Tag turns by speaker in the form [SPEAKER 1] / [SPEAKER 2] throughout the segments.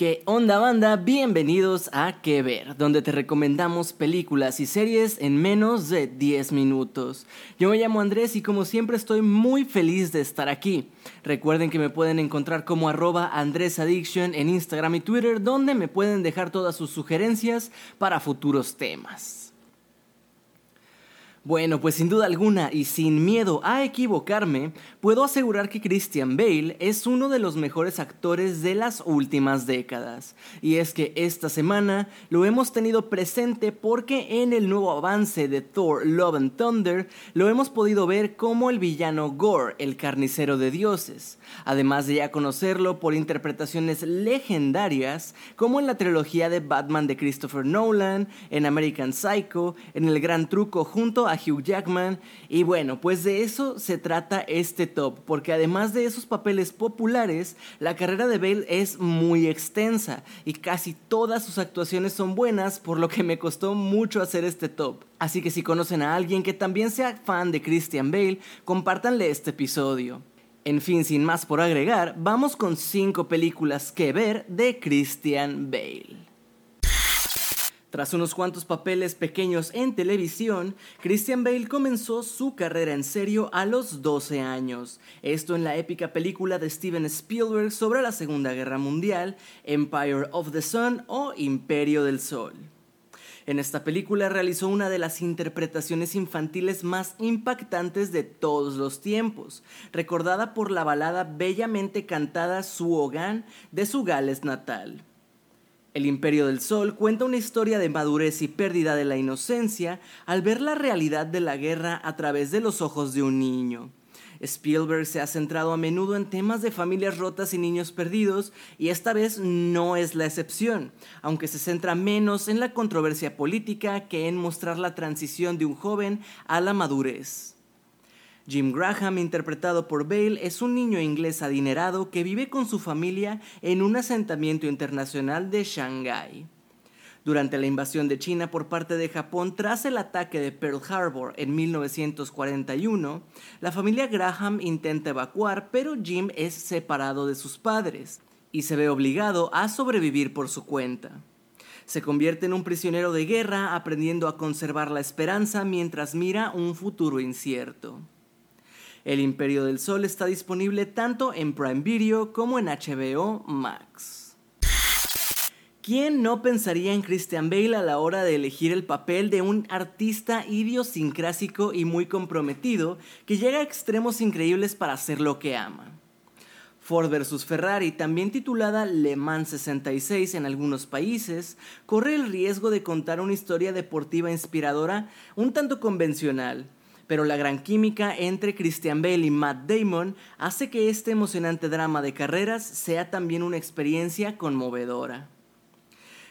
[SPEAKER 1] ¿Qué onda banda? Bienvenidos a Que Ver, donde te recomendamos películas y series en menos de 10 minutos. Yo me llamo Andrés y como siempre estoy muy feliz de estar aquí. Recuerden que me pueden encontrar como arroba AndrésAddiction en Instagram y Twitter, donde me pueden dejar todas sus sugerencias para futuros temas. Bueno, pues sin duda alguna y sin miedo a equivocarme, puedo asegurar que Christian Bale es uno de los mejores actores de las últimas décadas. Y es que esta semana lo hemos tenido presente porque en el nuevo avance de Thor Love and Thunder lo hemos podido ver como el villano Gore, el carnicero de dioses. Además de ya conocerlo por interpretaciones legendarias como en la trilogía de Batman de Christopher Nolan, en American Psycho, en El Gran Truco junto a a Hugh Jackman. Y bueno, pues de eso se trata este top, porque además de esos papeles populares, la carrera de Bale es muy extensa y casi todas sus actuaciones son buenas, por lo que me costó mucho hacer este top. Así que si conocen a alguien que también sea fan de Christian Bale, compártanle este episodio. En fin, sin más por agregar, vamos con 5 películas que ver de Christian Bale. Tras unos cuantos papeles pequeños en televisión, Christian Bale comenzó su carrera en serio a los 12 años. Esto en la épica película de Steven Spielberg sobre la Segunda Guerra Mundial, Empire of the Sun o Imperio del Sol. En esta película realizó una de las interpretaciones infantiles más impactantes de todos los tiempos, recordada por la balada bellamente cantada Su Hogan de su Gales natal. El Imperio del Sol cuenta una historia de madurez y pérdida de la inocencia al ver la realidad de la guerra a través de los ojos de un niño. Spielberg se ha centrado a menudo en temas de familias rotas y niños perdidos, y esta vez no es la excepción, aunque se centra menos en la controversia política que en mostrar la transición de un joven a la madurez. Jim Graham, interpretado por Bale, es un niño inglés adinerado que vive con su familia en un asentamiento internacional de Shanghái. Durante la invasión de China por parte de Japón tras el ataque de Pearl Harbor en 1941, la familia Graham intenta evacuar, pero Jim es separado de sus padres y se ve obligado a sobrevivir por su cuenta. Se convierte en un prisionero de guerra aprendiendo a conservar la esperanza mientras mira un futuro incierto. El Imperio del Sol está disponible tanto en Prime Video como en HBO Max. ¿Quién no pensaría en Christian Bale a la hora de elegir el papel de un artista idiosincrásico y muy comprometido que llega a extremos increíbles para hacer lo que ama? Ford vs Ferrari, también titulada Le Mans 66 en algunos países, corre el riesgo de contar una historia deportiva inspiradora un tanto convencional, pero la gran química entre Christian Bale y Matt Damon hace que este emocionante drama de carreras sea también una experiencia conmovedora.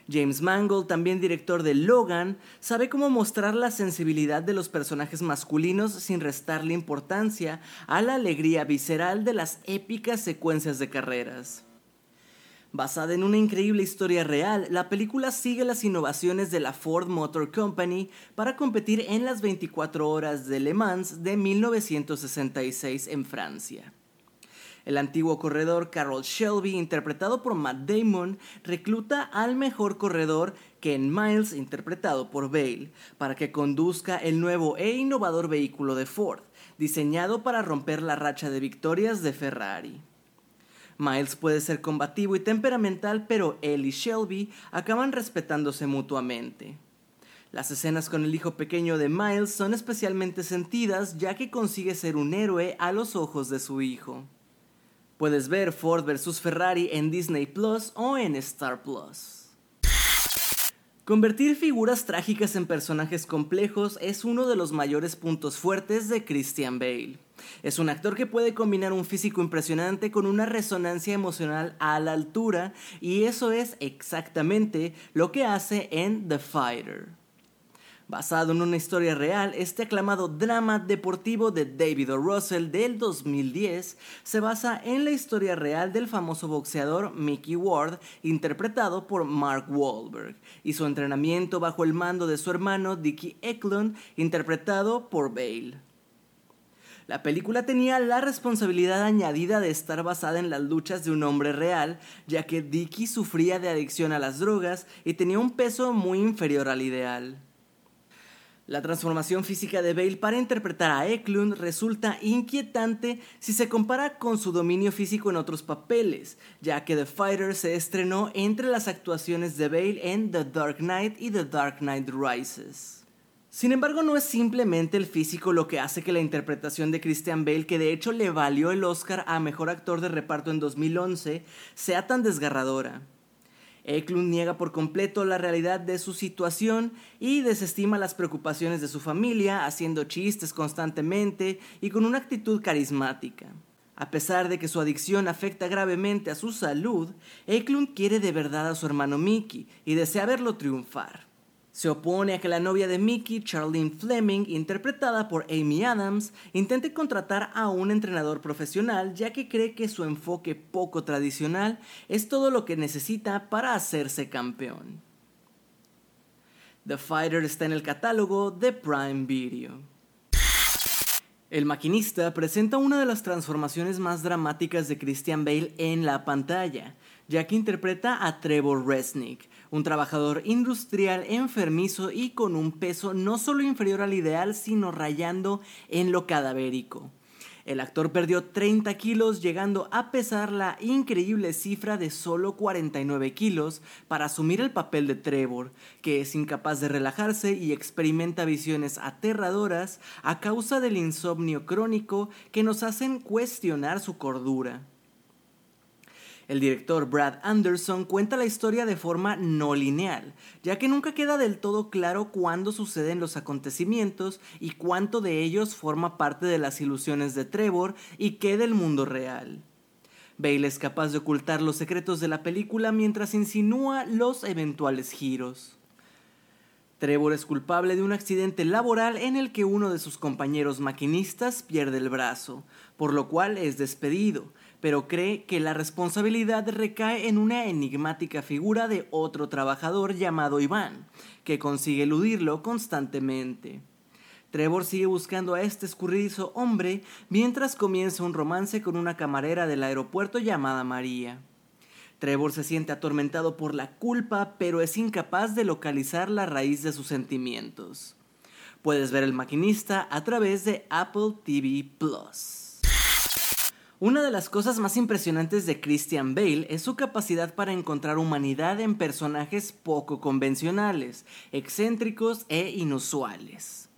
[SPEAKER 1] James Mangold, también director de Logan, sabe cómo mostrar la sensibilidad de los personajes masculinos sin restarle importancia a la alegría visceral de las épicas secuencias de carreras. Basada en una increíble historia real, la película sigue las innovaciones de la Ford Motor Company para competir en las 24 horas de Le Mans de 1966 en Francia. El antiguo corredor Carroll Shelby, interpretado por Matt Damon, recluta al mejor corredor Ken Miles, interpretado por Bale, para que conduzca el nuevo e innovador vehículo de Ford, diseñado para romper la racha de victorias de Ferrari. Miles puede ser combativo y temperamental, pero él y Shelby acaban respetándose mutuamente. Las escenas con el hijo pequeño de Miles son especialmente sentidas ya que consigue ser un héroe a los ojos de su hijo. Puedes ver Ford vs Ferrari en Disney Plus o en Star Plus. Convertir figuras trágicas en personajes complejos es uno de los mayores puntos fuertes de Christian Bale. Es un actor que puede combinar un físico impresionante con una resonancia emocional a la altura y eso es exactamente lo que hace en The Fighter. Basado en una historia real, este aclamado drama deportivo de David O. Russell del 2010 se basa en la historia real del famoso boxeador Mickey Ward, interpretado por Mark Wahlberg, y su entrenamiento bajo el mando de su hermano Dickie Eklund, interpretado por Bale. La película tenía la responsabilidad añadida de estar basada en las luchas de un hombre real, ya que Dickie sufría de adicción a las drogas y tenía un peso muy inferior al ideal. La transformación física de Bale para interpretar a Eklund resulta inquietante si se compara con su dominio físico en otros papeles, ya que The Fighter se estrenó entre las actuaciones de Bale en The Dark Knight y The Dark Knight Rises. Sin embargo, no es simplemente el físico lo que hace que la interpretación de Christian Bale, que de hecho le valió el Oscar a Mejor Actor de Reparto en 2011, sea tan desgarradora. Eklund niega por completo la realidad de su situación y desestima las preocupaciones de su familia, haciendo chistes constantemente y con una actitud carismática. A pesar de que su adicción afecta gravemente a su salud, Eklund quiere de verdad a su hermano Mickey y desea verlo triunfar. Se opone a que la novia de Mickey, Charlene Fleming, interpretada por Amy Adams, intente contratar a un entrenador profesional ya que cree que su enfoque poco tradicional es todo lo que necesita para hacerse campeón. The Fighter está en el catálogo de Prime Video. El maquinista presenta una de las transformaciones más dramáticas de Christian Bale en la pantalla, ya que interpreta a Trevor Resnick, un trabajador industrial enfermizo y con un peso no solo inferior al ideal, sino rayando en lo cadavérico. El actor perdió 30 kilos, llegando a pesar la increíble cifra de solo 49 kilos para asumir el papel de Trevor, que es incapaz de relajarse y experimenta visiones aterradoras a causa del insomnio crónico que nos hacen cuestionar su cordura. El director Brad Anderson cuenta la historia de forma no lineal, ya que nunca queda del todo claro cuándo suceden los acontecimientos y cuánto de ellos forma parte de las ilusiones de Trevor y qué del mundo real. Bale es capaz de ocultar los secretos de la película mientras insinúa los eventuales giros. Trevor es culpable de un accidente laboral en el que uno de sus compañeros maquinistas pierde el brazo, por lo cual es despedido, pero cree que la responsabilidad recae en una enigmática figura de otro trabajador llamado Iván, que consigue eludirlo constantemente. Trevor sigue buscando a este escurridizo hombre mientras comienza un romance con una camarera del aeropuerto llamada María. Trevor se siente atormentado por la culpa, pero es incapaz de localizar la raíz de sus sentimientos. Puedes ver el maquinista a través de Apple TV Plus. Una de las cosas más impresionantes de Christian Bale es su capacidad para encontrar humanidad en personajes poco convencionales, excéntricos e inusuales.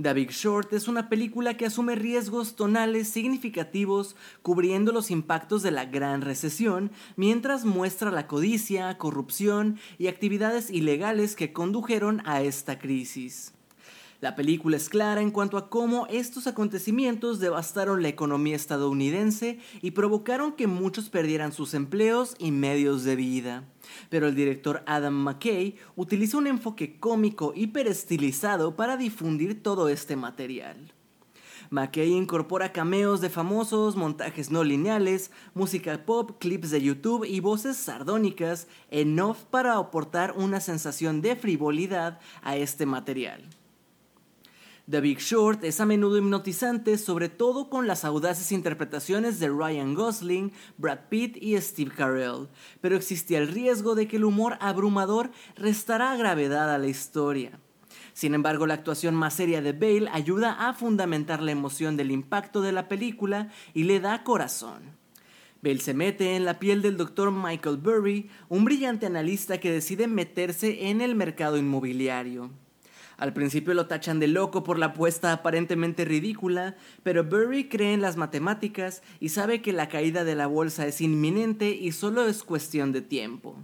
[SPEAKER 1] The Big Short es una película que asume riesgos tonales significativos cubriendo los impactos de la gran recesión, mientras muestra la codicia, corrupción y actividades ilegales que condujeron a esta crisis. La película es clara en cuanto a cómo estos acontecimientos devastaron la economía estadounidense y provocaron que muchos perdieran sus empleos y medios de vida. Pero el director Adam McKay utiliza un enfoque cómico hiperestilizado para difundir todo este material. McKay incorpora cameos de famosos, montajes no lineales, música pop, clips de YouTube y voces sardónicas en off para aportar una sensación de frivolidad a este material. The Big Short es a menudo hipnotizante, sobre todo con las audaces interpretaciones de Ryan Gosling, Brad Pitt y Steve Carell, pero existía el riesgo de que el humor abrumador restara gravedad a la historia. Sin embargo, la actuación más seria de Bale ayuda a fundamentar la emoción del impacto de la película y le da corazón. Bale se mete en la piel del Dr. Michael Burry, un brillante analista que decide meterse en el mercado inmobiliario. Al principio lo tachan de loco por la apuesta aparentemente ridícula, pero Burry cree en las matemáticas y sabe que la caída de la bolsa es inminente y solo es cuestión de tiempo.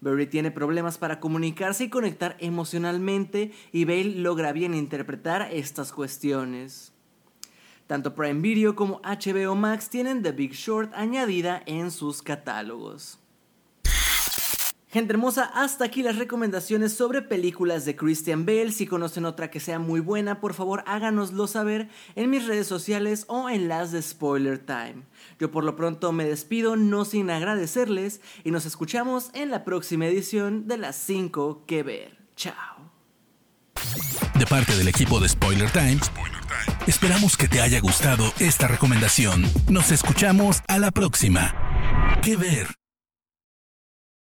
[SPEAKER 1] Burry tiene problemas para comunicarse y conectar emocionalmente y Bale logra bien interpretar estas cuestiones. Tanto Prime Video como HBO Max tienen The Big Short añadida en sus catálogos. Gente hermosa, hasta aquí las recomendaciones sobre películas de Christian Bale. Si conocen otra que sea muy buena, por favor háganoslo saber en mis redes sociales o en las de Spoiler Time. Yo por lo pronto me despido, no sin agradecerles, y nos escuchamos en la próxima edición de las 5 que ver. Chao.
[SPEAKER 2] De parte del equipo de Spoiler Time, esperamos que te haya gustado esta recomendación. Nos escuchamos a la próxima. Que ver.